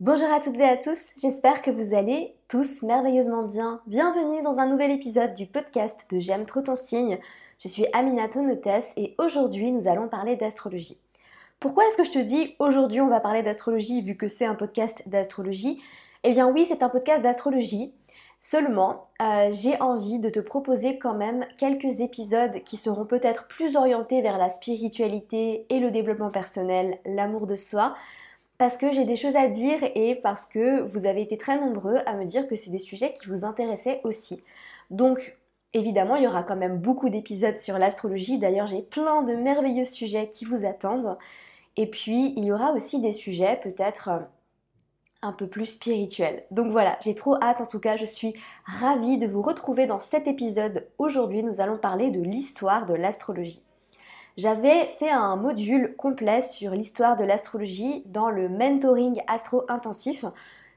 Bonjour à toutes et à tous, j'espère que vous allez tous merveilleusement bien. Bienvenue dans un nouvel épisode du podcast de J'aime trop ton signe. Je suis Aminato Notes et aujourd'hui nous allons parler d'astrologie. Pourquoi est-ce que je te dis aujourd'hui on va parler d'astrologie vu que c'est un podcast d'astrologie? Eh bien oui, c'est un podcast d'astrologie. Seulement, euh, j'ai envie de te proposer quand même quelques épisodes qui seront peut-être plus orientés vers la spiritualité et le développement personnel, l'amour de soi, parce que j'ai des choses à dire et parce que vous avez été très nombreux à me dire que c'est des sujets qui vous intéressaient aussi. Donc, évidemment, il y aura quand même beaucoup d'épisodes sur l'astrologie. D'ailleurs, j'ai plein de merveilleux sujets qui vous attendent. Et puis, il y aura aussi des sujets peut-être un peu plus spirituel. Donc voilà, j'ai trop hâte en tout cas, je suis ravie de vous retrouver dans cet épisode. Aujourd'hui, nous allons parler de l'histoire de l'astrologie. J'avais fait un module complet sur l'histoire de l'astrologie dans le mentoring astro intensif.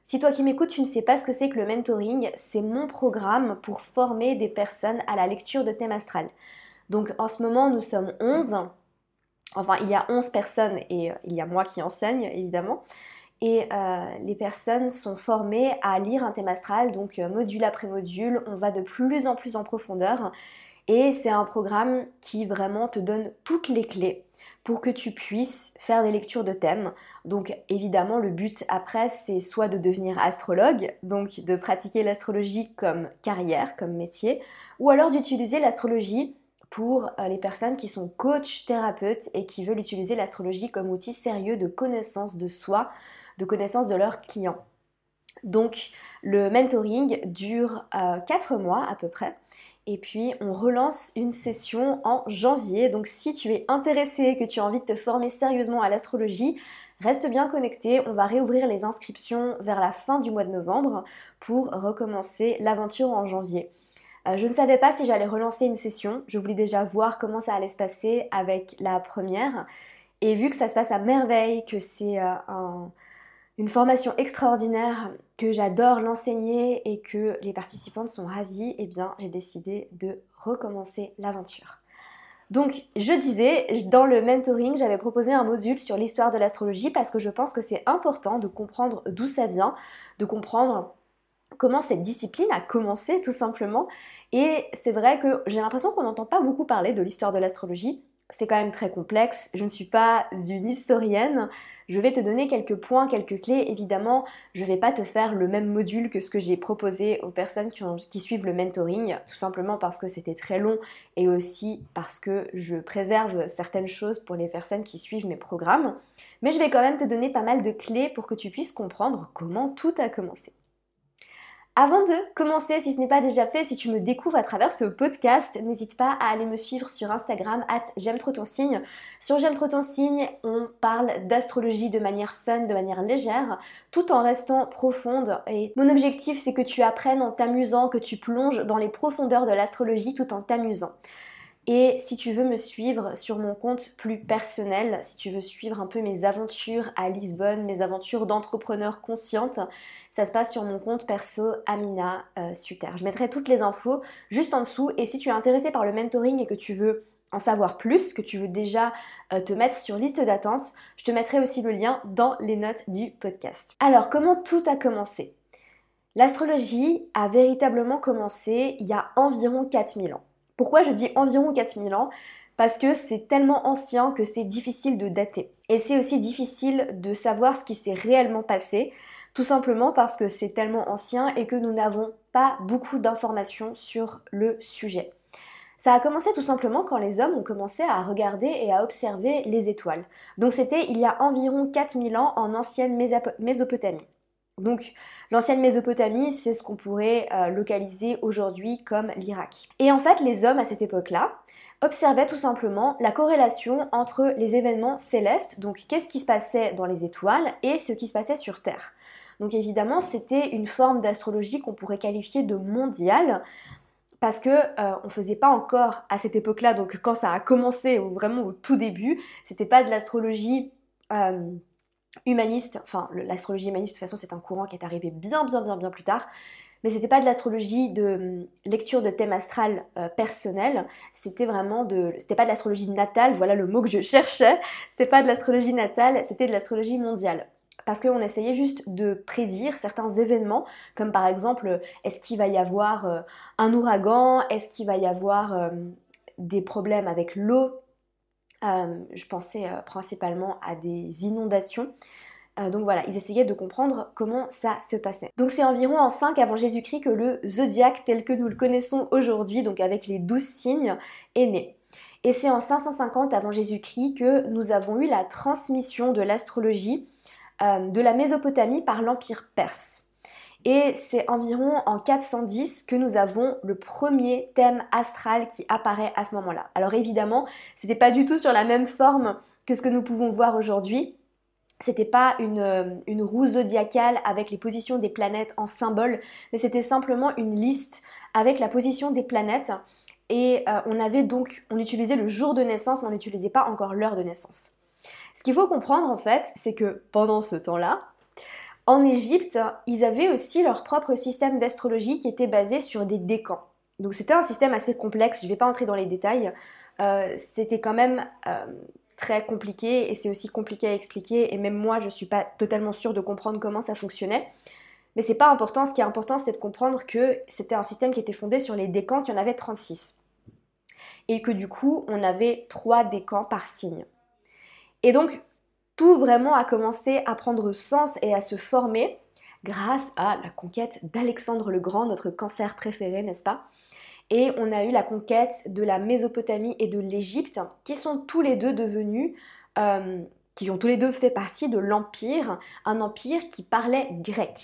Si toi qui m'écoutes, tu ne sais pas ce que c'est que le mentoring, c'est mon programme pour former des personnes à la lecture de thème astral. Donc en ce moment, nous sommes 11. Enfin, il y a 11 personnes et euh, il y a moi qui enseigne, évidemment et euh, les personnes sont formées à lire un thème astral, donc euh, module après module, on va de plus en plus en profondeur et c'est un programme qui vraiment te donne toutes les clés pour que tu puisses faire des lectures de thèmes. Donc évidemment le but après c'est soit de devenir astrologue, donc de pratiquer l'astrologie comme carrière, comme métier, ou alors d'utiliser l'astrologie pour euh, les personnes qui sont coach, thérapeutes et qui veulent utiliser l'astrologie comme outil sérieux de connaissance de soi, de connaissance de leurs clients. Donc le mentoring dure 4 euh, mois à peu près. Et puis on relance une session en janvier. Donc si tu es intéressé, que tu as envie de te former sérieusement à l'astrologie, reste bien connecté. On va réouvrir les inscriptions vers la fin du mois de novembre pour recommencer l'aventure en janvier. Euh, je ne savais pas si j'allais relancer une session. Je voulais déjà voir comment ça allait se passer avec la première. Et vu que ça se passe à merveille, que c'est euh, un une formation extraordinaire que j'adore l'enseigner et que les participantes sont ravies, eh bien j'ai décidé de recommencer l'aventure. Donc je disais, dans le mentoring, j'avais proposé un module sur l'histoire de l'astrologie parce que je pense que c'est important de comprendre d'où ça vient, de comprendre comment cette discipline a commencé tout simplement. Et c'est vrai que j'ai l'impression qu'on n'entend pas beaucoup parler de l'histoire de l'astrologie c'est quand même très complexe. Je ne suis pas une historienne. Je vais te donner quelques points, quelques clés. Évidemment, je ne vais pas te faire le même module que ce que j'ai proposé aux personnes qui, suivent le mentoring, tout simplement parce que c'était très long et aussi parce que je préserve certaines choses pour les personnes qui suivent mes programmes. Mais je vais quand même te donner pas mal de clés pour que tu puisses comprendre comment tout a commencé. Avant de commencer, si ce n'est pas déjà fait, si tu me découvres à travers ce podcast, n'hésite pas à aller me suivre sur Instagram, at j'aime trop ton signe. Sur j'aime trop ton signe, on parle d'astrologie de manière fun, de manière légère, tout en restant profonde. Et mon objectif, c'est que tu apprennes en t'amusant, que tu plonges dans les profondeurs de l'astrologie tout en t'amusant. Et si tu veux me suivre sur mon compte plus personnel, si tu veux suivre un peu mes aventures à Lisbonne, mes aventures d'entrepreneur consciente, ça se passe sur mon compte perso Amina euh, Suter. Je mettrai toutes les infos juste en dessous et si tu es intéressé par le mentoring et que tu veux en savoir plus, que tu veux déjà euh, te mettre sur liste d'attente, je te mettrai aussi le lien dans les notes du podcast. Alors, comment tout a commencé? L'astrologie a véritablement commencé il y a environ 4000 ans. Pourquoi je dis environ 4000 ans? Parce que c'est tellement ancien que c'est difficile de dater. Et c'est aussi difficile de savoir ce qui s'est réellement passé, tout simplement parce que c'est tellement ancien et que nous n'avons pas beaucoup d'informations sur le sujet. Ça a commencé tout simplement quand les hommes ont commencé à regarder et à observer les étoiles. Donc c'était il y a environ 4000 ans en ancienne Mésopotamie. Donc l'ancienne Mésopotamie, c'est ce qu'on pourrait euh, localiser aujourd'hui comme l'Irak. Et en fait, les hommes à cette époque-là observaient tout simplement la corrélation entre les événements célestes, donc qu'est-ce qui se passait dans les étoiles, et ce qui se passait sur Terre. Donc évidemment, c'était une forme d'astrologie qu'on pourrait qualifier de mondiale, parce que euh, on faisait pas encore à cette époque-là, donc quand ça a commencé, vraiment au tout début, c'était pas de l'astrologie euh, humaniste, enfin l'astrologie humaniste de toute façon c'est un courant qui est arrivé bien bien bien bien plus tard, mais c'était pas de l'astrologie de hum, lecture de thème astral euh, personnel, c'était vraiment de, c'était pas de l'astrologie natale, voilà le mot que je cherchais, c'était pas de l'astrologie natale, c'était de l'astrologie mondiale. parce qu'on essayait juste de prédire certains événements, comme par exemple, est-ce qu'il va y avoir euh, un ouragan, est-ce qu'il va y avoir euh, des problèmes avec l'eau? Euh, je pensais principalement à des inondations. donc voilà, ils essayaient de comprendre comment ça se passait. Donc c'est environ en 5 avant Jésus-Christ que le zodiaque tel que nous le connaissons aujourd'hui, donc avec les 12 signes, est né. Et c'est en 550 avant Jésus-Christ que nous avons eu la transmission de l'astrologie euh, de la Mésopotamie par l'Empire perse. Et c'est environ en 410 que nous avons le premier thème astral qui apparaît à ce moment-là. Alors évidemment, c'était pas du tout sur la même forme que ce que nous pouvons voir aujourd'hui. C'était pas une, euh, roue zodiacale avec les positions des planètes en symbole, mais c'était simplement une liste avec la position des planètes. Et euh, on avait donc, on utilisait le jour de naissance, mais on n'utilisait pas encore l'heure de naissance. Ce qu'il faut comprendre en fait, c'est que pendant ce temps-là, en Égypte, ils avaient aussi leur propre système d'astrologie qui était basé sur des décans. Donc c'était un système assez complexe, je ne vais pas entrer dans les détails. Euh, c'était quand même euh, très compliqué et c'est aussi compliqué à expliquer et même moi je ne suis pas totalement sûre de comprendre comment ça fonctionnait. Mais c'est pas important, ce qui est important c'est de comprendre que c'était un système qui était fondé sur les décans, qu'il y en avait 36. Et que du coup on avait 3 décans par signe. Et donc, tout vraiment a commencé à prendre sens et à se former grâce à la conquête d'Alexandre le Grand, notre cancer préféré, n'est-ce pas? Et on a eu la conquête de la Mésopotamie et de l'Égypte, qui sont tous les deux devenus, euh, qui ont tous les deux fait partie de l'Empire, un empire qui parlait grec.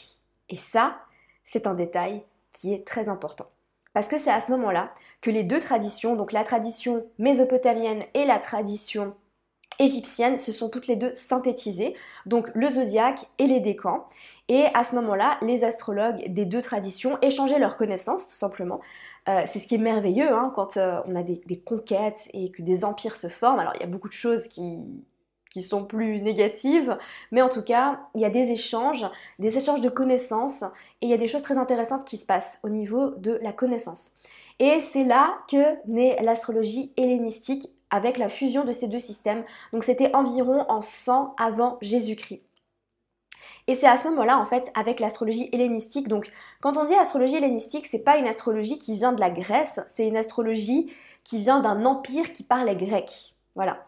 Et ça, c'est un détail qui est très important. Parce que c'est à ce moment-là que les deux traditions, donc la tradition mésopotamienne et la tradition égyptiennes se sont toutes les deux synthétisées, donc le zodiaque et les décans. Et à ce moment-là, les astrologues des deux traditions échangeaient leurs connaissances, tout simplement. Euh, c'est ce qui est merveilleux hein, quand euh, on a des, conquêtes et que des empires se forment. Alors il y a beaucoup de choses qui, qui sont plus négatives, mais en tout cas, il y a des échanges, des échanges de connaissances, et il y a des choses très intéressantes qui se passent au niveau de la connaissance. Et c'est là que naît l'astrologie hellénistique avec la fusion de ces deux systèmes. Donc c'était environ en 100 avant Jésus-Christ. Et c'est à ce moment-là, en fait, avec l'astrologie hellénistique. Donc, quand on dit astrologie hellénistique, c'est pas une astrologie qui vient de la Grèce, c'est une astrologie qui vient d'un empire qui parlait grec. Voilà.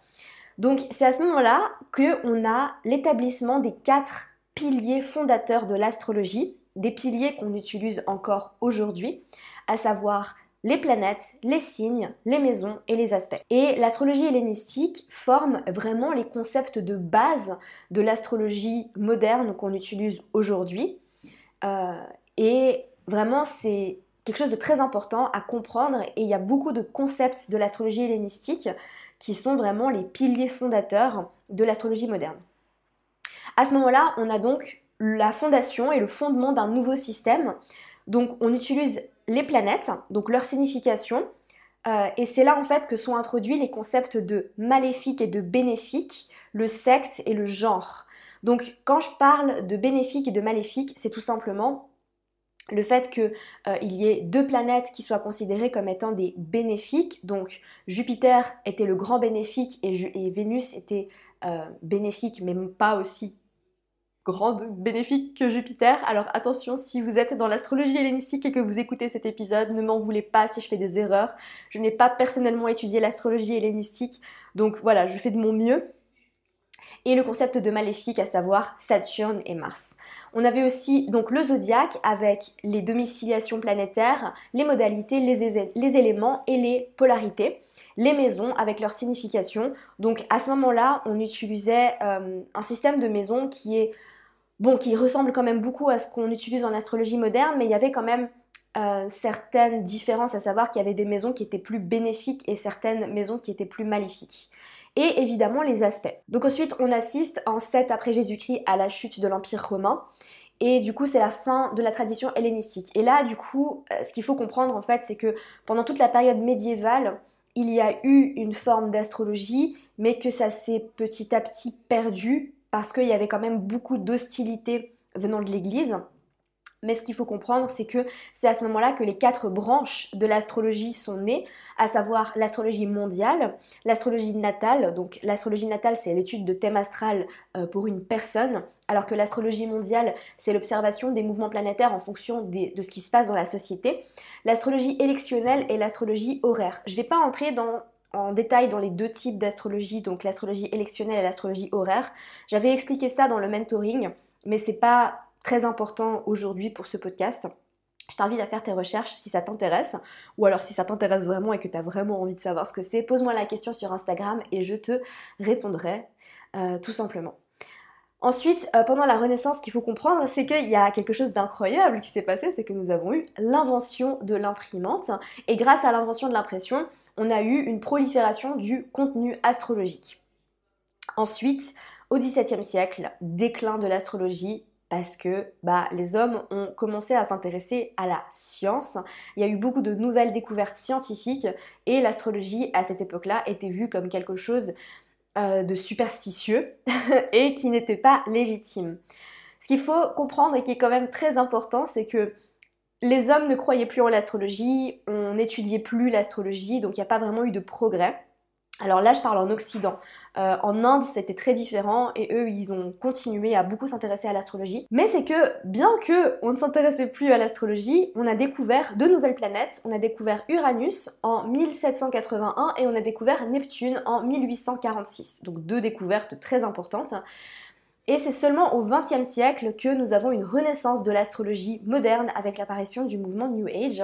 Donc, c'est à ce moment-là qu'on a l'établissement des quatre piliers fondateurs de l'astrologie, des piliers qu'on utilise encore aujourd'hui, à savoir les planètes, les signes, les maisons et les aspects. Et l'astrologie hellénistique forme vraiment les concepts de base de l'astrologie moderne qu'on utilise aujourd'hui. Euh, et vraiment, c'est quelque chose de très important à comprendre et il y a beaucoup de concepts de l'astrologie hellénistique qui sont vraiment les piliers fondateurs de l'astrologie moderne. À ce moment-là, on a donc la fondation et le fondement d'un nouveau système. Donc on utilise les planètes, donc leur signification. Euh, et c'est là en fait que sont introduits les concepts de maléfique et de bénéfique, le secte et le genre. Donc quand je parle de bénéfique et de maléfique, c'est tout simplement le fait qu'il euh, y ait deux planètes qui soient considérées comme étant des bénéfiques. Donc Jupiter était le grand bénéfique et, Vénus était euh, bénéfique, mais pas aussi grande bénéfique que Jupiter. Alors attention, si vous êtes dans l'astrologie hellénistique et que vous écoutez cet épisode, ne m'en voulez pas si je fais des erreurs. Je n'ai pas personnellement étudié l'astrologie hellénistique, donc voilà, je fais de mon mieux. Et le concept de maléfique, à savoir Saturne et Mars. On avait aussi donc le zodiaque avec les domiciliations planétaires, les modalités, les, éléments et les polarités les maisons avec leur signification. Donc à ce moment-là, on utilisait euh, un système de maisons qui est bon, qui ressemble quand même beaucoup à ce qu'on utilise en astrologie moderne, mais il y avait quand même euh, certaines différences, à savoir qu'il y avait des maisons qui étaient plus bénéfiques et certaines maisons qui étaient plus maléfiques. Et évidemment les aspects. Donc ensuite on assiste en 7 après Jésus-Christ à la chute de l'Empire romain. Et du coup, c'est la fin de la tradition hellénistique. Et là, du coup, euh, ce qu'il faut comprendre en fait, c'est que pendant toute la période médiévale, il y a eu une forme d'astrologie, mais que ça s'est petit à petit perdu parce qu'il y avait quand même beaucoup d'hostilité venant de l'Église. Mais ce qu'il faut comprendre, c'est que c'est à ce moment-là que les quatre branches de l'astrologie sont nées, à savoir l'astrologie mondiale, l'astrologie natale. Donc l'astrologie natale, c'est l'étude de thème astral euh, pour une personne, alors que l'astrologie mondiale, c'est l'observation des mouvements planétaires en fonction de ce qui se passe dans la société. L'astrologie électionnelle et l'astrologie horaire. Je ne vais pas entrer dans en détail dans les deux types d'astrologie, donc l'astrologie électionnelle et l'astrologie horaire. J'avais expliqué ça dans le mentoring, mais c'est pas très important aujourd'hui pour ce podcast. Je t'invite à faire tes recherches si ça t'intéresse, ou alors si ça t'intéresse vraiment et que tu as vraiment envie de savoir ce que c'est, pose-moi la question sur Instagram et je te répondrai euh, tout simplement. Ensuite, euh, pendant la Renaissance, ce qu'il faut comprendre, c'est qu'il y a quelque chose d'incroyable qui s'est passé, c'est que nous avons eu l'invention de l'imprimante, et grâce à l'invention de l'impression, on a eu une prolifération du contenu astrologique. Ensuite, au XVIIe siècle, déclin de l'astrologie, parce que bah, les hommes ont commencé à s'intéresser à la science. Il y a eu beaucoup de nouvelles découvertes scientifiques et l'astrologie à cette époque-là était vue comme quelque chose euh, de superstitieux et qui n'était pas légitime. Ce qu'il faut comprendre et qui est quand même très important, c'est que les hommes ne croyaient plus en l'astrologie, on n'étudiait plus l'astrologie, donc il n'y a pas vraiment eu de progrès. Alors là, je parle en Occident. Euh, en Inde, c'était très différent et eux, ils ont continué à beaucoup s'intéresser à l'astrologie. Mais c'est que, bien que on ne s'intéressait plus à l'astrologie, on a découvert deux nouvelles planètes. On a découvert Uranus en 1781 et on a découvert Neptune en 1846. Donc deux découvertes très importantes. Et c'est seulement au XXe siècle que nous avons une renaissance de l'astrologie moderne avec l'apparition du mouvement New Age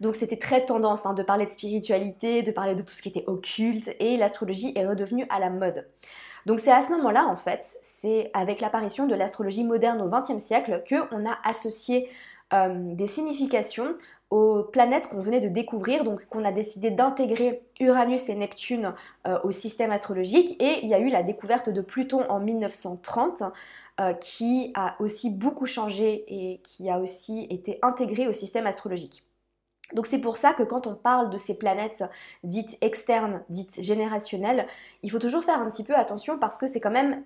donc c'était très tendance hein, de parler de spiritualité, de parler de tout ce qui était occulte, et l'astrologie est redevenue à la mode. Donc c'est à ce moment-là, en fait, c'est avec l'apparition de l'astrologie moderne au XXe siècle qu'on a associé euh, des significations aux planètes qu'on venait de découvrir, donc qu'on a décidé d'intégrer Uranus et Neptune euh, au système astrologique, et il y a eu la découverte de Pluton en 1930, euh, qui a aussi beaucoup changé et qui a aussi été intégré au système astrologique. Donc c'est pour ça que quand on parle de ces planètes dites externes, dites générationnelles, il faut toujours faire un petit peu attention parce que c'est quand même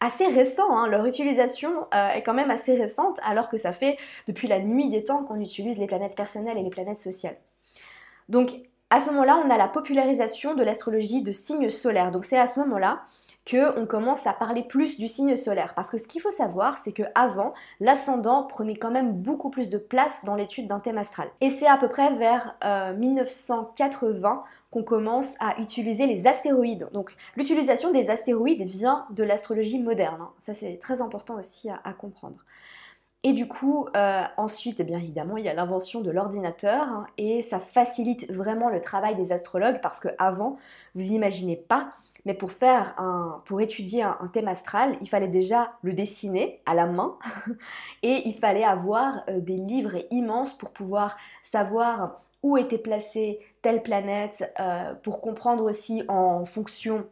assez récent, hein. leur utilisation euh, est quand même assez récente alors que ça fait depuis la nuit des temps qu'on utilise les planètes personnelles et les planètes sociales. Donc à ce moment-là, on a la popularisation de l'astrologie de signes solaires. Donc c'est à ce moment-là qu'on commence à parler plus du signe solaire. Parce que ce qu'il faut savoir, c'est que avant, l'ascendant prenait quand même beaucoup plus de place dans l'étude d'un thème astral. Et c'est à peu près vers 1980 euh, qu'on commence à utiliser les astéroïdes. Donc l'utilisation des astéroïdes vient de l'astrologie moderne. Hein. Ça c'est très important aussi à, comprendre. Et du coup, euh, ensuite, eh bien évidemment, il y a l'invention de l'ordinateur hein, et ça facilite vraiment le travail des astrologues parce que avant, vous imaginez pas, mais pour faire un, pour étudier un, thème astral, il fallait déjà le dessiner à la main. Et il fallait avoir euh, des livres immenses pour pouvoir savoir où était placée telle planète, euh, pour comprendre aussi en fonction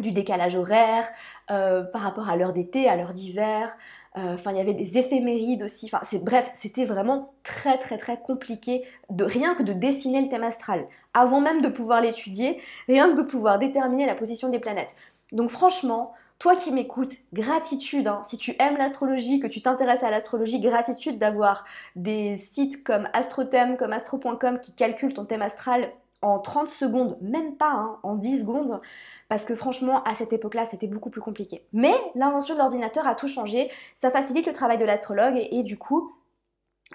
du décalage horaire, euh, par rapport à l'heure d'été, à l'heure d'hiver, euh, il y avait des éphémérides aussi. Enfin, c'est bref, c'était vraiment très très très compliqué de rien que de dessiner le thème astral, avant même de pouvoir l'étudier, rien que de pouvoir déterminer la position des planètes. Donc franchement, toi qui m'écoutes, gratitude. Hein. si tu aimes l'astrologie, que tu t'intéresses à l'astrologie, gratitude d'avoir des sites comme AstroThème, comme Astro.com qui calculent ton thème astral en 30 secondes, même pas hein, en 10 secondes, parce que franchement, à cette époque-là, c'était beaucoup plus compliqué. Mais l'invention de l'ordinateur a tout changé, ça facilite le travail de l'astrologue, et, du coup,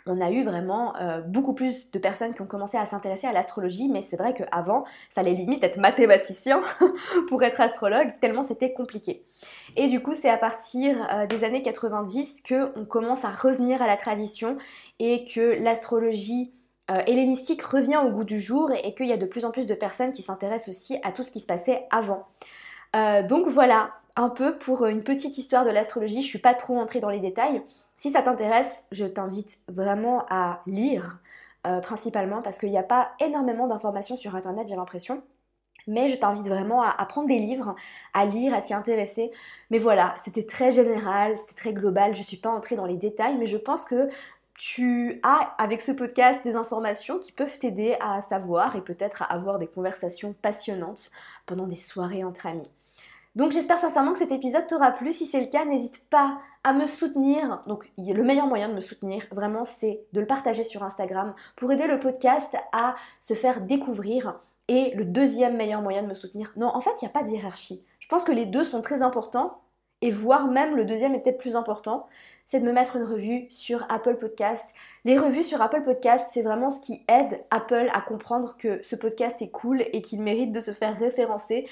on a eu vraiment euh, beaucoup plus de personnes qui ont commencé à s'intéresser à l'astrologie, mais c'est vrai qu'avant, il fallait limite être mathématicien pour être astrologue, tellement c'était compliqué. Et du coup, c'est à partir euh, des années 90 qu'on commence à revenir à la tradition et que l'astrologie euh, hellénistique revient au goût du jour et, qu'il y a de plus en plus de personnes qui s'intéressent aussi à tout ce qui se passait avant. Euh, donc voilà, un peu pour une petite histoire de l'astrologie, je suis pas trop entrée dans les détails. Si ça t'intéresse, je t'invite vraiment à lire, euh, principalement parce qu'il n'y a pas énormément d'informations sur internet, j'ai l'impression. Mais je t'invite vraiment à, prendre des livres, à lire, à t'y intéresser. Mais voilà, c'était très général, c'était très global, je ne suis pas entrée dans les détails, mais je pense que tu as avec ce podcast des informations qui peuvent t'aider à savoir et peut-être à avoir des conversations passionnantes pendant des soirées entre amis. Donc j'espère sincèrement que cet épisode t'aura plu. Si c'est le cas, n'hésite pas à me soutenir. Donc le meilleur moyen de me soutenir, vraiment, c'est de le partager sur Instagram pour aider le podcast à se faire découvrir. Et le deuxième meilleur moyen de me soutenir, non, en fait, il n'y a pas de. Je pense que les deux sont très importants, et voire même le deuxième est peut-être plus important, c'est de me mettre une revue sur Apple Podcast. Les revues sur Apple Podcast, c'est vraiment ce qui aide Apple à comprendre que ce podcast est cool et qu'il mérite de se faire référencer.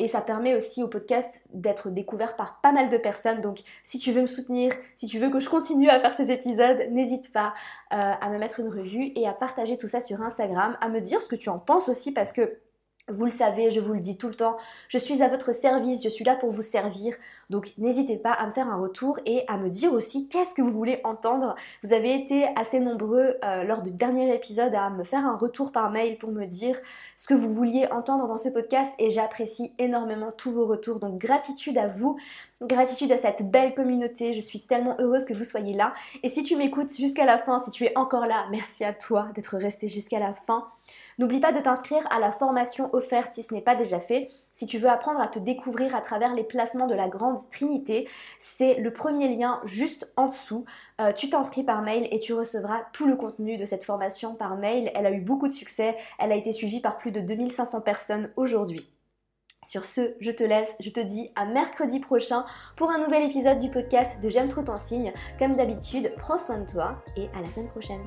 Et ça permet aussi au podcast d'être découvert par pas mal de personnes. Donc si tu veux me soutenir, si tu veux que je continue à faire ces épisodes, n'hésite pas euh, à me mettre une revue et à partager tout ça sur Instagram, à me dire ce que tu en penses aussi parce que vous le savez, je vous le dis tout le temps, je suis à votre service, je suis là pour vous servir. Donc n'hésitez pas à me faire un retour et à me dire aussi qu'est-ce que vous voulez entendre. Vous avez été assez nombreux euh, lors du dernier épisode à me faire un retour par mail pour me dire ce que vous vouliez entendre dans ce podcast et j'apprécie énormément tous vos retours. Donc gratitude à vous, gratitude à cette belle communauté. Je suis tellement heureuse que vous soyez là. Et si tu m'écoutes jusqu'à la fin, si tu es encore là, merci à toi d'être resté jusqu'à la fin. N'oublie pas de t'inscrire à la formation offerte si ce n'est pas déjà fait. Si tu veux apprendre à te découvrir à travers les placements de la Grande Trinité, c'est le premier lien juste en dessous. Euh, tu t'inscris par mail et tu recevras tout le contenu de cette formation par mail. Elle a eu beaucoup de succès. Elle a été suivie par plus de 2500 personnes aujourd'hui. Sur ce, je te laisse, je te dis à mercredi prochain pour un nouvel épisode du podcast de J'aime trop ton signe. Comme d'habitude, prends soin de toi et à la semaine prochaine.